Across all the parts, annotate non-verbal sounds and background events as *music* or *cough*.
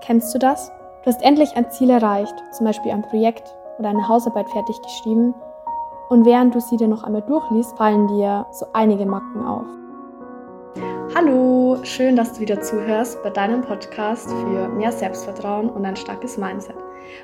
Kennst du das? Du hast endlich ein Ziel erreicht, zum Beispiel ein Projekt oder eine Hausarbeit fertig geschrieben und während du sie dir noch einmal durchliest, fallen dir so einige Macken auf. Hallo, schön, dass du wieder zuhörst bei deinem Podcast für mehr Selbstvertrauen und ein starkes Mindset.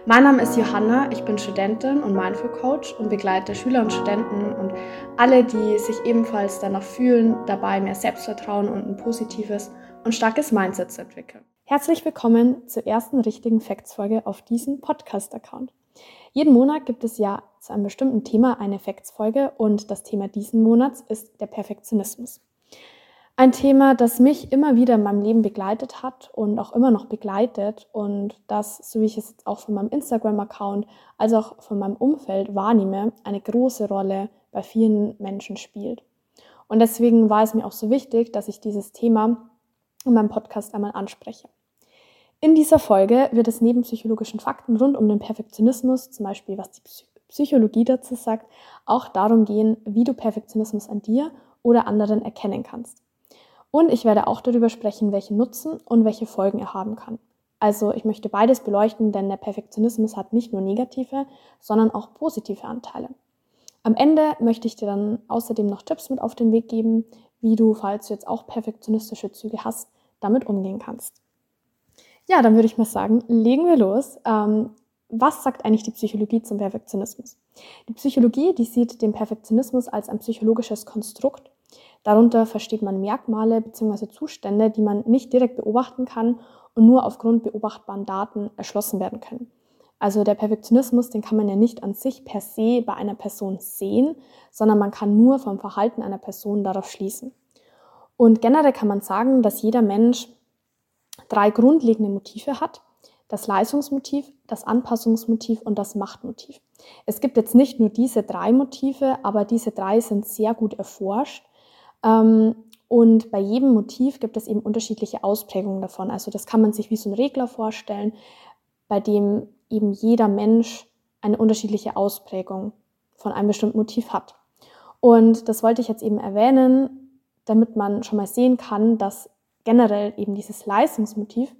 Mein Name ist Johanna, ich bin Studentin und Mindful Coach und begleite Schüler und Studenten und alle, die sich ebenfalls danach fühlen, dabei mehr Selbstvertrauen und ein positives und starkes Mindset zu entwickeln. Herzlich willkommen zur ersten richtigen Facts-Folge auf diesem Podcast-Account. Jeden Monat gibt es ja zu einem bestimmten Thema eine Facts-Folge und das Thema diesen Monats ist der Perfektionismus. Ein Thema, das mich immer wieder in meinem Leben begleitet hat und auch immer noch begleitet und das, so wie ich es jetzt auch von meinem Instagram-Account als auch von meinem Umfeld wahrnehme, eine große Rolle bei vielen Menschen spielt. Und deswegen war es mir auch so wichtig, dass ich dieses Thema in meinem Podcast einmal anspreche. In dieser Folge wird es neben psychologischen Fakten rund um den Perfektionismus, zum Beispiel was die Psychologie dazu sagt, auch darum gehen, wie du Perfektionismus an dir oder anderen erkennen kannst. Und ich werde auch darüber sprechen, welche Nutzen und welche Folgen er haben kann. Also ich möchte beides beleuchten, denn der Perfektionismus hat nicht nur negative, sondern auch positive Anteile. Am Ende möchte ich dir dann außerdem noch Tipps mit auf den Weg geben, wie du, falls du jetzt auch perfektionistische Züge hast, damit umgehen kannst. Ja, dann würde ich mal sagen, legen wir los. Ähm, was sagt eigentlich die Psychologie zum Perfektionismus? Die Psychologie, die sieht den Perfektionismus als ein psychologisches Konstrukt. Darunter versteht man Merkmale bzw. Zustände, die man nicht direkt beobachten kann und nur aufgrund beobachtbaren Daten erschlossen werden können. Also der Perfektionismus, den kann man ja nicht an sich per se bei einer Person sehen, sondern man kann nur vom Verhalten einer Person darauf schließen. Und generell kann man sagen, dass jeder Mensch drei grundlegende Motive hat. Das Leistungsmotiv, das Anpassungsmotiv und das Machtmotiv. Es gibt jetzt nicht nur diese drei Motive, aber diese drei sind sehr gut erforscht. Ähm, und bei jedem Motiv gibt es eben unterschiedliche Ausprägungen davon. Also das kann man sich wie so ein Regler vorstellen, bei dem eben jeder Mensch eine unterschiedliche Ausprägung von einem bestimmten Motiv hat. Und das wollte ich jetzt eben erwähnen, damit man schon mal sehen kann, dass generell eben dieses Leistungsmotiv,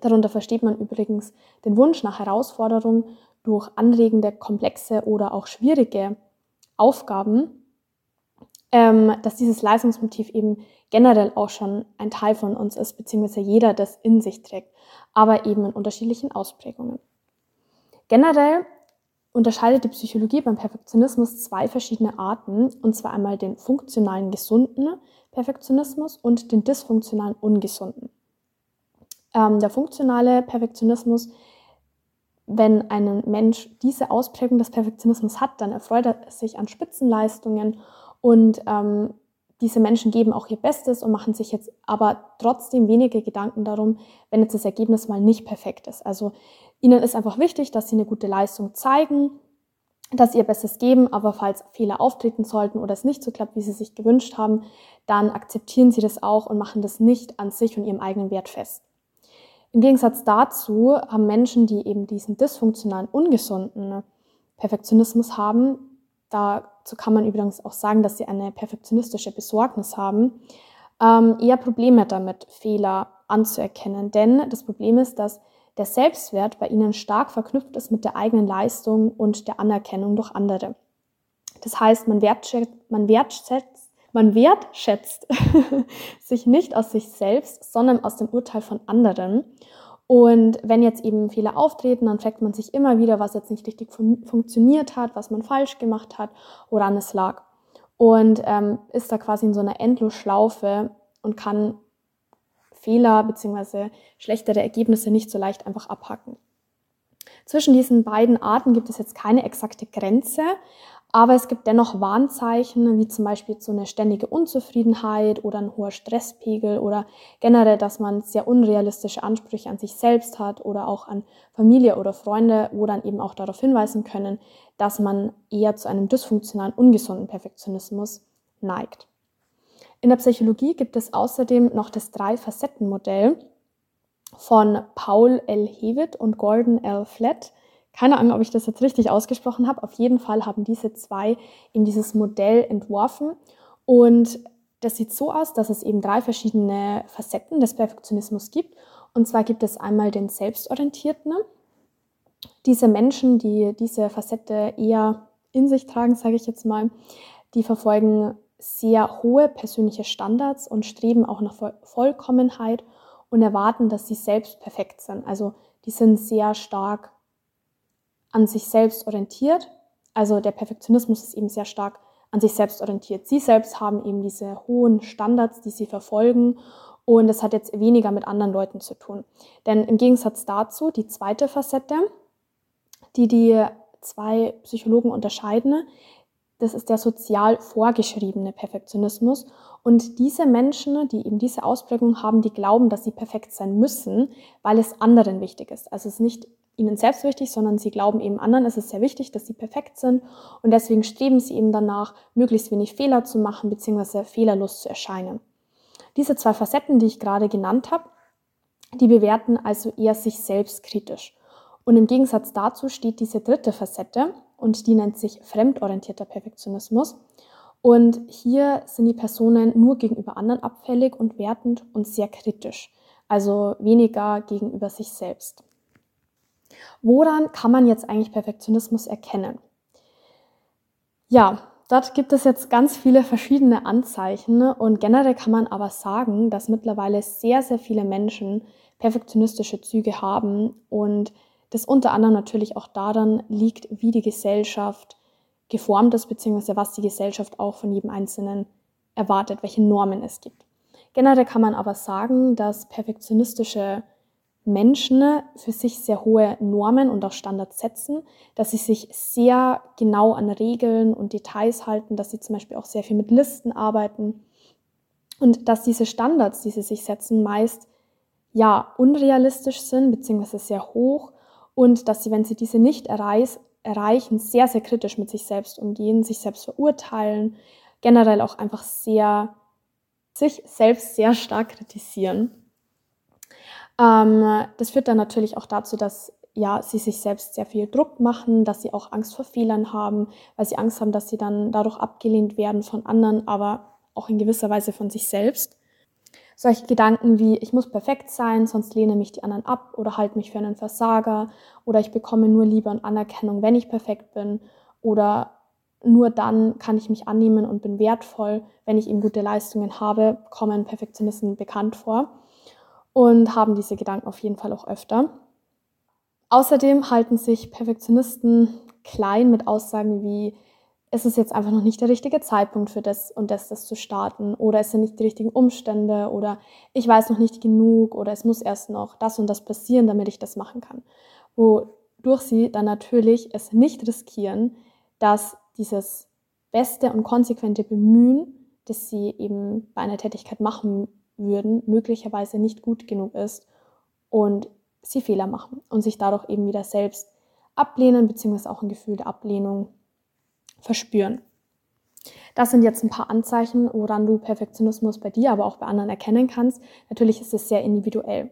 darunter versteht man übrigens den Wunsch nach Herausforderung durch anregende, komplexe oder auch schwierige Aufgaben, ähm, dass dieses Leistungsmotiv eben generell auch schon ein Teil von uns ist, beziehungsweise jeder das in sich trägt, aber eben in unterschiedlichen Ausprägungen. Generell unterscheidet die Psychologie beim Perfektionismus zwei verschiedene Arten, und zwar einmal den funktionalen gesunden Perfektionismus und den dysfunktionalen ungesunden. Ähm, der funktionale Perfektionismus, wenn ein Mensch diese Ausprägung des Perfektionismus hat, dann erfreut er sich an Spitzenleistungen und ähm, diese Menschen geben auch ihr Bestes und machen sich jetzt aber trotzdem wenige Gedanken darum, wenn jetzt das Ergebnis mal nicht perfekt ist. Also ihnen ist einfach wichtig, dass sie eine gute Leistung zeigen, dass ihr Bestes geben, aber falls Fehler auftreten sollten oder es nicht so klappt, wie sie sich gewünscht haben, dann akzeptieren sie das auch und machen das nicht an sich und ihrem eigenen Wert fest. Im Gegensatz dazu haben Menschen, die eben diesen dysfunktionalen, ungesunden Perfektionismus haben, dazu kann man übrigens auch sagen, dass sie eine perfektionistische Besorgnis haben, ähm, eher Probleme damit, Fehler anzuerkennen. Denn das Problem ist, dass der Selbstwert bei ihnen stark verknüpft ist mit der eigenen Leistung und der Anerkennung durch andere. Das heißt, man wertschätzt, man wertschätzt, man *laughs* wertschätzt sich nicht aus sich selbst, sondern aus dem Urteil von anderen. Und wenn jetzt eben Fehler auftreten, dann fragt man sich immer wieder, was jetzt nicht richtig fun funktioniert hat, was man falsch gemacht hat, woran es lag. Und ähm, ist da quasi in so einer Endlosschlaufe und kann Fehler bzw. schlechtere Ergebnisse nicht so leicht einfach abhacken. Zwischen diesen beiden Arten gibt es jetzt keine exakte Grenze, aber es gibt dennoch Warnzeichen, wie zum Beispiel so eine ständige Unzufriedenheit oder ein hoher Stresspegel oder generell, dass man sehr unrealistische Ansprüche an sich selbst hat oder auch an Familie oder Freunde, wo dann eben auch darauf hinweisen können, dass man eher zu einem dysfunktionalen, ungesunden Perfektionismus neigt. In der Psychologie gibt es außerdem noch das Drei-Facetten-Modell von Paul L. Hewitt und Gordon L. Flett. Keine Ahnung, ob ich das jetzt richtig ausgesprochen habe. Auf jeden Fall haben diese zwei eben dieses Modell entworfen. Und das sieht so aus, dass es eben drei verschiedene Facetten des Perfektionismus gibt. Und zwar gibt es einmal den Selbstorientierten. Diese Menschen, die diese Facette eher in sich tragen, sage ich jetzt mal, die verfolgen sehr hohe persönliche Standards und streben auch nach Vollkommenheit und erwarten, dass sie selbst perfekt sind. Also die sind sehr stark an sich selbst orientiert. Also der Perfektionismus ist eben sehr stark an sich selbst orientiert. Sie selbst haben eben diese hohen Standards, die sie verfolgen und das hat jetzt weniger mit anderen Leuten zu tun. Denn im Gegensatz dazu, die zweite Facette, die die zwei Psychologen unterscheiden, das ist der sozial vorgeschriebene Perfektionismus. Und diese Menschen, die eben diese Ausprägung haben, die glauben, dass sie perfekt sein müssen, weil es anderen wichtig ist. Also es ist nicht ihnen selbst wichtig, sondern sie glauben eben anderen, es ist sehr wichtig, dass sie perfekt sind. Und deswegen streben sie eben danach, möglichst wenig Fehler zu machen, beziehungsweise fehlerlos zu erscheinen. Diese zwei Facetten, die ich gerade genannt habe, die bewerten also eher sich selbst kritisch. Und im Gegensatz dazu steht diese dritte Facette und die nennt sich fremdorientierter Perfektionismus. Und hier sind die Personen nur gegenüber anderen abfällig und wertend und sehr kritisch, also weniger gegenüber sich selbst. Woran kann man jetzt eigentlich Perfektionismus erkennen? Ja, dort gibt es jetzt ganz viele verschiedene Anzeichen und generell kann man aber sagen, dass mittlerweile sehr, sehr viele Menschen perfektionistische Züge haben und das unter anderem natürlich auch daran liegt, wie die Gesellschaft geformt ist, beziehungsweise was die Gesellschaft auch von jedem Einzelnen erwartet, welche Normen es gibt. Generell kann man aber sagen, dass perfektionistische Menschen für sich sehr hohe Normen und auch Standards setzen, dass sie sich sehr genau an Regeln und Details halten, dass sie zum Beispiel auch sehr viel mit Listen arbeiten und dass diese Standards, die sie sich setzen, meist ja unrealistisch sind beziehungsweise sehr hoch und dass sie, wenn sie diese nicht erreich, erreichen, sehr, sehr kritisch mit sich selbst umgehen, sich selbst verurteilen, generell auch einfach sehr, sich selbst sehr stark kritisieren. Ähm, das führt dann natürlich auch dazu, dass ja, sie sich selbst sehr viel Druck machen, dass sie auch Angst vor Fehlern haben, weil sie Angst haben, dass sie dann dadurch abgelehnt werden von anderen, aber auch in gewisser Weise von sich selbst. Solche Gedanken wie, ich muss perfekt sein, sonst lehne mich die anderen ab oder halte mich für einen Versager oder ich bekomme nur Liebe und Anerkennung, wenn ich perfekt bin oder nur dann kann ich mich annehmen und bin wertvoll, wenn ich eben gute Leistungen habe, kommen Perfektionisten bekannt vor und haben diese Gedanken auf jeden Fall auch öfter. Außerdem halten sich Perfektionisten klein mit Aussagen wie, es ist jetzt einfach noch nicht der richtige Zeitpunkt für das und das, das zu starten. Oder es sind nicht die richtigen Umstände. Oder ich weiß noch nicht genug. Oder es muss erst noch das und das passieren, damit ich das machen kann. Wodurch sie dann natürlich es nicht riskieren, dass dieses beste und konsequente Bemühen, das sie eben bei einer Tätigkeit machen würden, möglicherweise nicht gut genug ist und sie Fehler machen und sich dadurch eben wieder selbst ablehnen, beziehungsweise auch ein Gefühl der Ablehnung verspüren. Das sind jetzt ein paar Anzeichen, woran du Perfektionismus bei dir, aber auch bei anderen erkennen kannst. Natürlich ist es sehr individuell.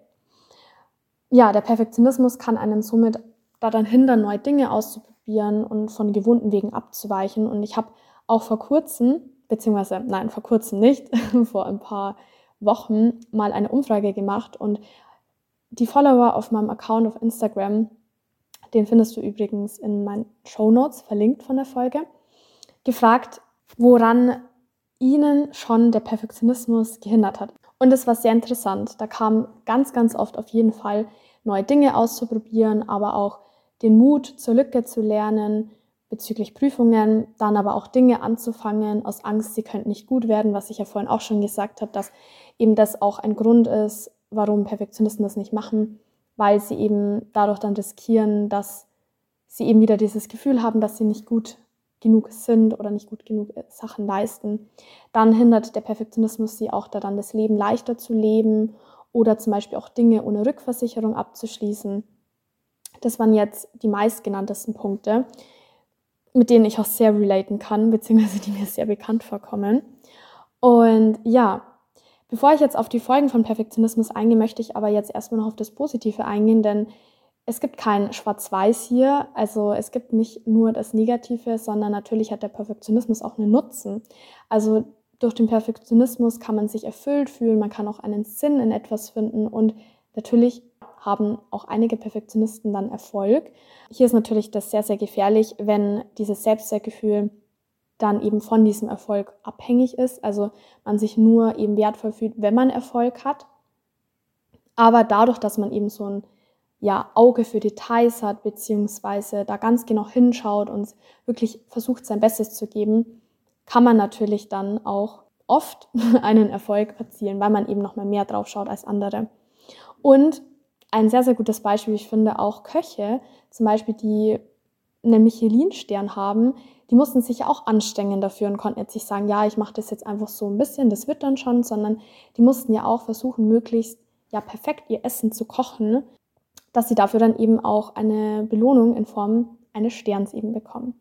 Ja, der Perfektionismus kann einen somit daran hindern, neue Dinge auszuprobieren und von gewohnten Wegen abzuweichen. Und ich habe auch vor kurzem, beziehungsweise nein, vor kurzem nicht, *laughs* vor ein paar Wochen mal eine Umfrage gemacht und die Follower auf meinem Account auf Instagram, den findest du übrigens in meinen Show Notes verlinkt von der Folge gefragt, woran ihnen schon der Perfektionismus gehindert hat. Und es war sehr interessant. Da kam ganz, ganz oft auf jeden Fall neue Dinge auszuprobieren, aber auch den Mut zur Lücke zu lernen bezüglich Prüfungen, dann aber auch Dinge anzufangen aus Angst, sie könnten nicht gut werden, was ich ja vorhin auch schon gesagt habe, dass eben das auch ein Grund ist, warum Perfektionisten das nicht machen, weil sie eben dadurch dann riskieren, dass sie eben wieder dieses Gefühl haben, dass sie nicht gut genug sind oder nicht gut genug äh, Sachen leisten, dann hindert der Perfektionismus sie auch daran, das Leben leichter zu leben oder zum Beispiel auch Dinge ohne Rückversicherung abzuschließen. Das waren jetzt die meistgenanntesten Punkte, mit denen ich auch sehr relaten kann, beziehungsweise die mir sehr bekannt vorkommen. Und ja, bevor ich jetzt auf die Folgen von Perfektionismus eingehe, möchte ich aber jetzt erstmal noch auf das Positive eingehen, denn es gibt kein Schwarz-Weiß hier. Also es gibt nicht nur das Negative, sondern natürlich hat der Perfektionismus auch einen Nutzen. Also durch den Perfektionismus kann man sich erfüllt fühlen, man kann auch einen Sinn in etwas finden und Natürlich haben auch einige Perfektionisten dann Erfolg. Hier ist natürlich das sehr, sehr gefährlich, wenn dieses Selbstwertgefühl dann eben von diesem Erfolg abhängig ist. Also man sich nur eben wertvoll fühlt, wenn man Erfolg hat. Aber dadurch, dass man eben so ein ja, Auge für Details hat, beziehungsweise da ganz genau hinschaut und wirklich versucht, sein Bestes zu geben, kann man natürlich dann auch oft *laughs* einen Erfolg erzielen, weil man eben noch mal mehr drauf schaut als andere. Und ein sehr, sehr gutes Beispiel, ich finde, auch Köche, zum Beispiel, die einen Michelin-Stern haben, die mussten sich auch anstrengen dafür und konnten jetzt nicht sagen, ja, ich mache das jetzt einfach so ein bisschen, das wird dann schon, sondern die mussten ja auch versuchen, möglichst ja perfekt ihr Essen zu kochen, dass sie dafür dann eben auch eine Belohnung in Form eines Sterns eben bekommen.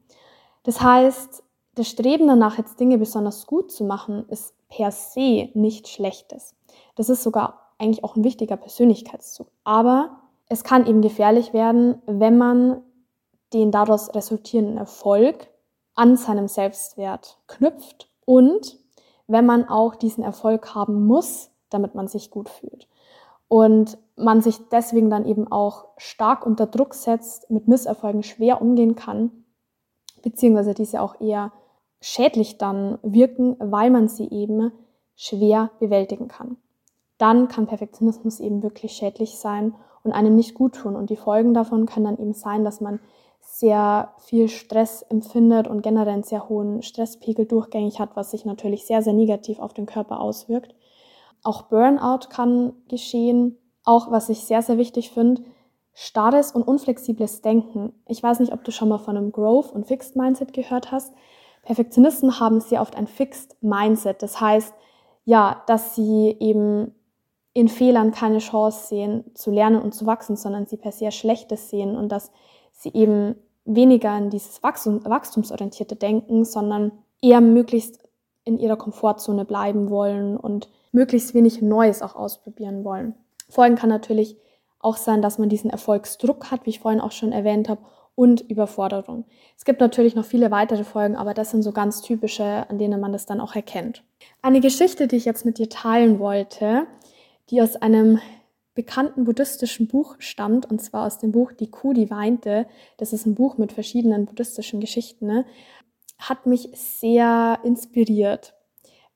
Das heißt, das Streben danach, jetzt Dinge besonders gut zu machen, ist per se nichts Schlechtes. Das ist sogar eigentlich auch ein wichtiger Persönlichkeitszug. Aber es kann eben gefährlich werden, wenn man den daraus resultierenden Erfolg an seinem Selbstwert knüpft und wenn man auch diesen Erfolg haben muss, damit man sich gut fühlt. Und man sich deswegen dann eben auch stark unter Druck setzt, mit Misserfolgen schwer umgehen kann, beziehungsweise diese auch eher schädlich dann wirken, weil man sie eben schwer bewältigen kann. Dann kann Perfektionismus eben wirklich schädlich sein und einem nicht gut tun. Und die Folgen davon können dann eben sein, dass man sehr viel Stress empfindet und generell einen sehr hohen Stresspegel durchgängig hat, was sich natürlich sehr, sehr negativ auf den Körper auswirkt. Auch Burnout kann geschehen. Auch, was ich sehr, sehr wichtig finde, starres und unflexibles Denken. Ich weiß nicht, ob du schon mal von einem Growth- und Fixed Mindset gehört hast. Perfektionisten haben sehr oft ein Fixed Mindset. Das heißt, ja, dass sie eben in Fehlern keine Chance sehen, zu lernen und zu wachsen, sondern sie per se Schlechtes sehen und dass sie eben weniger in dieses Wachstum, wachstumsorientierte Denken, sondern eher möglichst in ihrer Komfortzone bleiben wollen und möglichst wenig Neues auch ausprobieren wollen. Folgen kann natürlich auch sein, dass man diesen Erfolgsdruck hat, wie ich vorhin auch schon erwähnt habe, und Überforderung. Es gibt natürlich noch viele weitere Folgen, aber das sind so ganz typische, an denen man das dann auch erkennt. Eine Geschichte, die ich jetzt mit dir teilen wollte, die aus einem bekannten buddhistischen Buch stammt, und zwar aus dem Buch Die Kuh, die weinte. Das ist ein Buch mit verschiedenen buddhistischen Geschichten, ne? hat mich sehr inspiriert,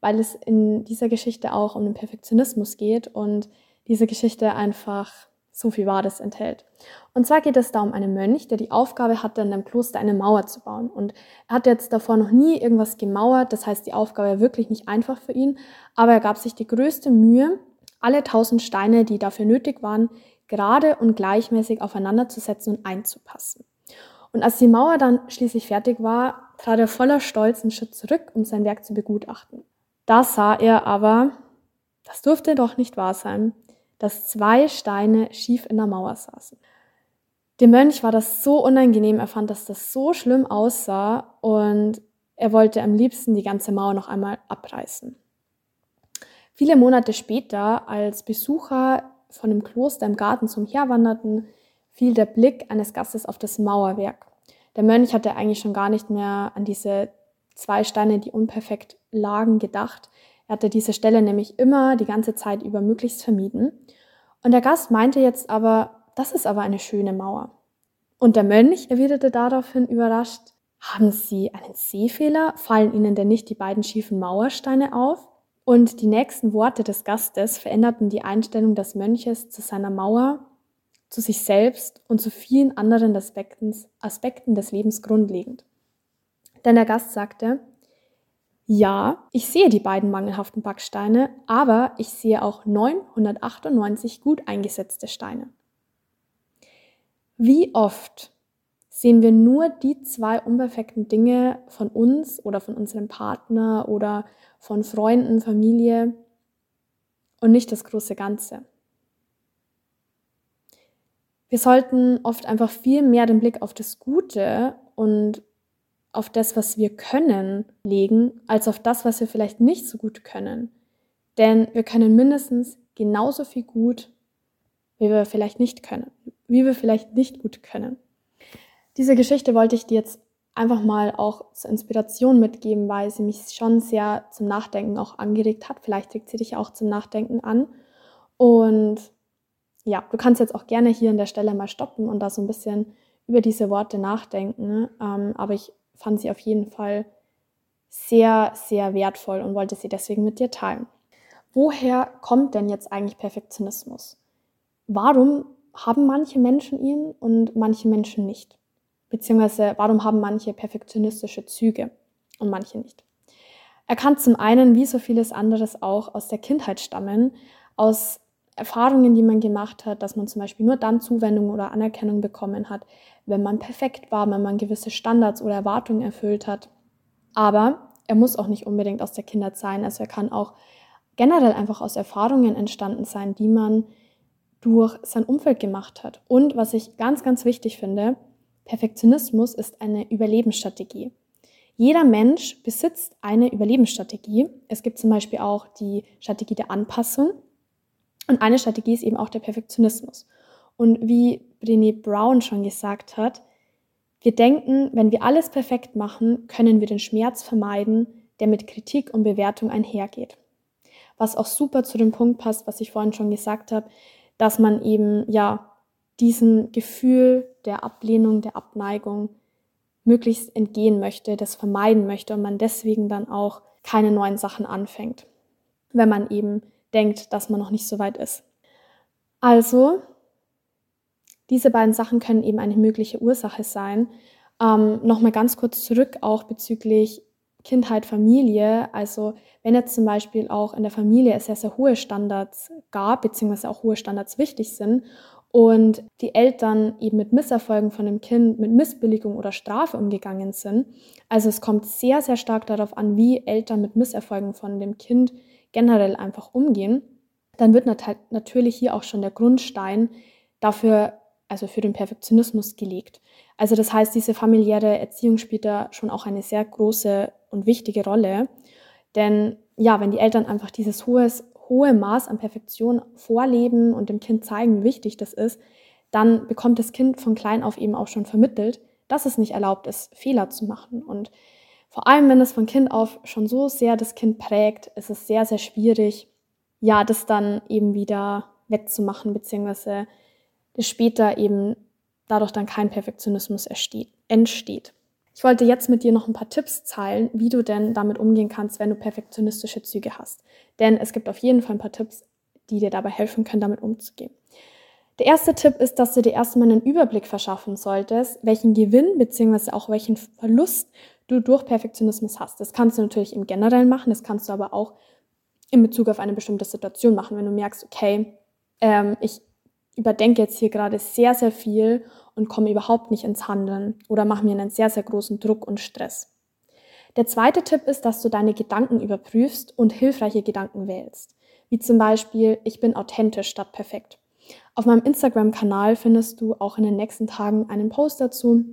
weil es in dieser Geschichte auch um den Perfektionismus geht und diese Geschichte einfach so viel Wahres enthält. Und zwar geht es da um einen Mönch, der die Aufgabe hatte, in einem Kloster eine Mauer zu bauen. Und er hat jetzt davor noch nie irgendwas gemauert, das heißt, die Aufgabe war wirklich nicht einfach für ihn, aber er gab sich die größte Mühe, alle tausend Steine, die dafür nötig waren, gerade und gleichmäßig aufeinander zu setzen und einzupassen. Und als die Mauer dann schließlich fertig war, trat er voller Stolz einen Schritt zurück, um sein Werk zu begutachten. Da sah er aber, das durfte doch nicht wahr sein, dass zwei Steine schief in der Mauer saßen. Dem Mönch war das so unangenehm, er fand, dass das so schlimm aussah und er wollte am liebsten die ganze Mauer noch einmal abreißen. Viele Monate später, als Besucher von dem Kloster im Garten zum Herwanderten, fiel der Blick eines Gastes auf das Mauerwerk. Der Mönch hatte eigentlich schon gar nicht mehr an diese zwei Steine, die unperfekt lagen, gedacht. Er hatte diese Stelle nämlich immer die ganze Zeit über möglichst vermieden. Und der Gast meinte jetzt aber, das ist aber eine schöne Mauer. Und der Mönch erwiderte daraufhin überrascht, haben Sie einen Sehfehler? Fallen Ihnen denn nicht die beiden schiefen Mauersteine auf? Und die nächsten Worte des Gastes veränderten die Einstellung des Mönches zu seiner Mauer, zu sich selbst und zu vielen anderen Aspekten, Aspekten des Lebens grundlegend. Denn der Gast sagte, ja, ich sehe die beiden mangelhaften Backsteine, aber ich sehe auch 998 gut eingesetzte Steine. Wie oft sehen wir nur die zwei unperfekten Dinge von uns oder von unserem Partner oder von Freunden, Familie und nicht das große Ganze? Wir sollten oft einfach viel mehr den Blick auf das Gute und auf das, was wir können, legen, als auf das, was wir vielleicht nicht so gut können. Denn wir können mindestens genauso viel gut, wie wir vielleicht nicht können, wie wir vielleicht nicht gut können. Diese Geschichte wollte ich dir jetzt einfach mal auch zur Inspiration mitgeben, weil sie mich schon sehr zum Nachdenken auch angeregt hat. Vielleicht regt sie dich auch zum Nachdenken an. Und ja, du kannst jetzt auch gerne hier an der Stelle mal stoppen und da so ein bisschen über diese Worte nachdenken. Ähm, aber ich fand sie auf jeden Fall sehr, sehr wertvoll und wollte sie deswegen mit dir teilen. Woher kommt denn jetzt eigentlich Perfektionismus? Warum haben manche Menschen ihn und manche Menschen nicht? Beziehungsweise warum haben manche perfektionistische Züge und manche nicht? Er kann zum einen, wie so vieles anderes auch, aus der Kindheit stammen, aus Erfahrungen, die man gemacht hat, dass man zum Beispiel nur dann Zuwendung oder Anerkennung bekommen hat, wenn man perfekt war, wenn man gewisse Standards oder Erwartungen erfüllt hat. Aber er muss auch nicht unbedingt aus der Kindheit sein. Also er kann auch generell einfach aus Erfahrungen entstanden sein, die man durch sein Umfeld gemacht hat. Und was ich ganz, ganz wichtig finde, Perfektionismus ist eine Überlebensstrategie. Jeder Mensch besitzt eine Überlebensstrategie. Es gibt zum Beispiel auch die Strategie der Anpassung. Und eine Strategie ist eben auch der Perfektionismus. Und wie Brené Brown schon gesagt hat, wir denken, wenn wir alles perfekt machen, können wir den Schmerz vermeiden, der mit Kritik und Bewertung einhergeht. Was auch super zu dem Punkt passt, was ich vorhin schon gesagt habe, dass man eben ja diesem Gefühl der Ablehnung, der Abneigung möglichst entgehen möchte, das vermeiden möchte und man deswegen dann auch keine neuen Sachen anfängt, wenn man eben denkt, dass man noch nicht so weit ist. Also, diese beiden Sachen können eben eine mögliche Ursache sein. Ähm, Nochmal ganz kurz zurück auch bezüglich Kindheit, Familie. Also wenn jetzt zum Beispiel auch in der Familie sehr, sehr hohe Standards gab, beziehungsweise auch hohe Standards wichtig sind und die Eltern eben mit Misserfolgen von dem Kind, mit Missbilligung oder Strafe umgegangen sind. Also es kommt sehr, sehr stark darauf an, wie Eltern mit Misserfolgen von dem Kind generell einfach umgehen, dann wird nat natürlich hier auch schon der Grundstein dafür, also für den Perfektionismus gelegt. Also das heißt, diese familiäre Erziehung spielt da schon auch eine sehr große und wichtige Rolle. Denn ja, wenn die Eltern einfach dieses hohes, hohe Maß an Perfektion vorleben und dem Kind zeigen, wie wichtig das ist, dann bekommt das Kind von klein auf eben auch schon vermittelt, dass es nicht erlaubt ist, Fehler zu machen. Und vor allem, wenn es von Kind auf schon so sehr das Kind prägt, ist es sehr, sehr schwierig, ja, das dann eben wieder wettzumachen, beziehungsweise das später eben dadurch dann kein Perfektionismus entsteht. Ich wollte jetzt mit dir noch ein paar Tipps teilen, wie du denn damit umgehen kannst, wenn du perfektionistische Züge hast. Denn es gibt auf jeden Fall ein paar Tipps, die dir dabei helfen können, damit umzugehen. Der erste Tipp ist, dass du dir erstmal einen Überblick verschaffen solltest, welchen Gewinn bzw. auch welchen Verlust du durch Perfektionismus hast. Das kannst du natürlich im Generellen machen, das kannst du aber auch in Bezug auf eine bestimmte Situation machen, wenn du merkst, okay, ähm, ich überdenke jetzt hier gerade sehr, sehr viel und komme überhaupt nicht ins Handeln oder mache mir einen sehr, sehr großen Druck und Stress. Der zweite Tipp ist, dass du deine Gedanken überprüfst und hilfreiche Gedanken wählst. Wie zum Beispiel, ich bin authentisch statt perfekt. Auf meinem Instagram-Kanal findest du auch in den nächsten Tagen einen Post dazu,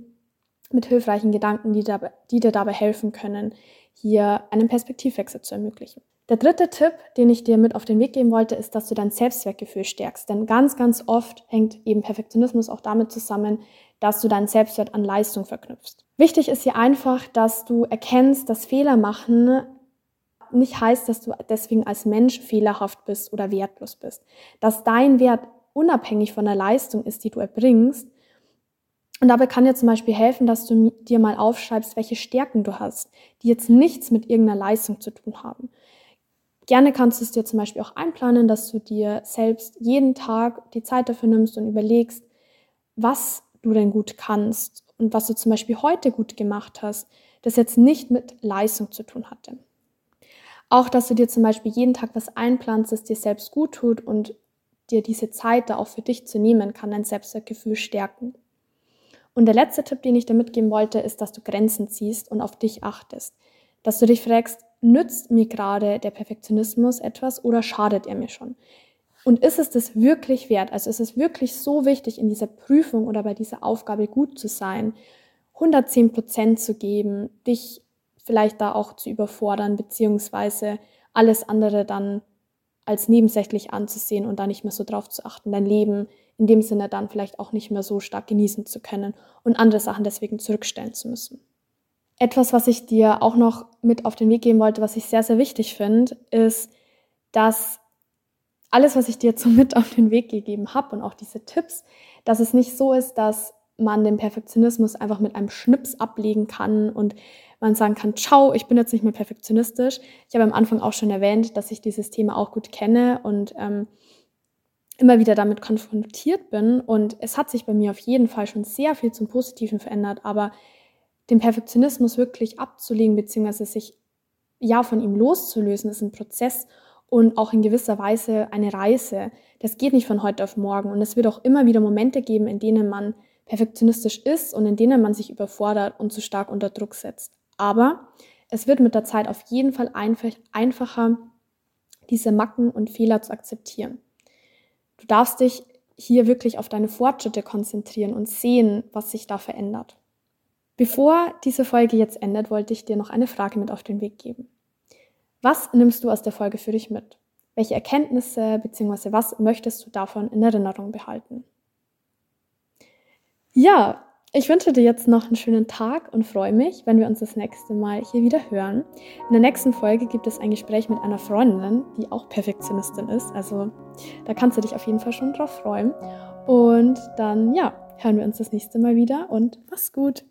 mit hilfreichen Gedanken, die, dabei, die dir dabei helfen können, hier einen Perspektivwechsel zu ermöglichen. Der dritte Tipp, den ich dir mit auf den Weg geben wollte, ist, dass du dein Selbstwertgefühl stärkst. Denn ganz, ganz oft hängt eben Perfektionismus auch damit zusammen, dass du deinen Selbstwert an Leistung verknüpfst. Wichtig ist hier einfach, dass du erkennst, dass Fehler machen nicht heißt, dass du deswegen als Mensch fehlerhaft bist oder wertlos bist. Dass dein Wert unabhängig von der Leistung ist, die du erbringst und dabei kann dir zum Beispiel helfen, dass du dir mal aufschreibst, welche Stärken du hast, die jetzt nichts mit irgendeiner Leistung zu tun haben. Gerne kannst du es dir zum Beispiel auch einplanen, dass du dir selbst jeden Tag die Zeit dafür nimmst und überlegst, was du denn gut kannst und was du zum Beispiel heute gut gemacht hast, das jetzt nicht mit Leistung zu tun hatte. Auch, dass du dir zum Beispiel jeden Tag was einplanst, das dir selbst gut tut und dir diese Zeit da auch für dich zu nehmen, kann dein Selbstwertgefühl stärken. Und der letzte Tipp, den ich dir mitgeben wollte, ist, dass du Grenzen ziehst und auf dich achtest. Dass du dich fragst, nützt mir gerade der Perfektionismus etwas oder schadet er mir schon? Und ist es das wirklich wert? Also ist es wirklich so wichtig, in dieser Prüfung oder bei dieser Aufgabe gut zu sein, 110 Prozent zu geben, dich vielleicht da auch zu überfordern, beziehungsweise alles andere dann als nebensächlich anzusehen und da nicht mehr so drauf zu achten, dein Leben in dem Sinne dann vielleicht auch nicht mehr so stark genießen zu können und andere Sachen deswegen zurückstellen zu müssen. Etwas, was ich dir auch noch mit auf den Weg geben wollte, was ich sehr, sehr wichtig finde, ist, dass alles, was ich dir jetzt so *laughs* mit auf den Weg gegeben habe und auch diese Tipps, dass es nicht so ist, dass man den Perfektionismus einfach mit einem Schnips ablegen kann und man sagen kann, ciao, ich bin jetzt nicht mehr perfektionistisch. Ich habe am Anfang auch schon erwähnt, dass ich dieses Thema auch gut kenne und ähm, immer wieder damit konfrontiert bin. Und es hat sich bei mir auf jeden Fall schon sehr viel zum Positiven verändert, aber den Perfektionismus wirklich abzulegen, beziehungsweise sich ja von ihm loszulösen, ist ein Prozess und auch in gewisser Weise eine Reise. Das geht nicht von heute auf morgen. Und es wird auch immer wieder Momente geben, in denen man perfektionistisch ist und in denen man sich überfordert und zu stark unter Druck setzt. Aber es wird mit der Zeit auf jeden Fall einfach, einfacher, diese Macken und Fehler zu akzeptieren. Du darfst dich hier wirklich auf deine Fortschritte konzentrieren und sehen, was sich da verändert. Bevor diese Folge jetzt endet, wollte ich dir noch eine Frage mit auf den Weg geben. Was nimmst du aus der Folge für dich mit? Welche Erkenntnisse bzw. was möchtest du davon in Erinnerung behalten? Ja, ich wünsche dir jetzt noch einen schönen Tag und freue mich, wenn wir uns das nächste Mal hier wieder hören. In der nächsten Folge gibt es ein Gespräch mit einer Freundin, die auch Perfektionistin ist. Also da kannst du dich auf jeden Fall schon drauf freuen. Und dann, ja, hören wir uns das nächste Mal wieder und mach's gut.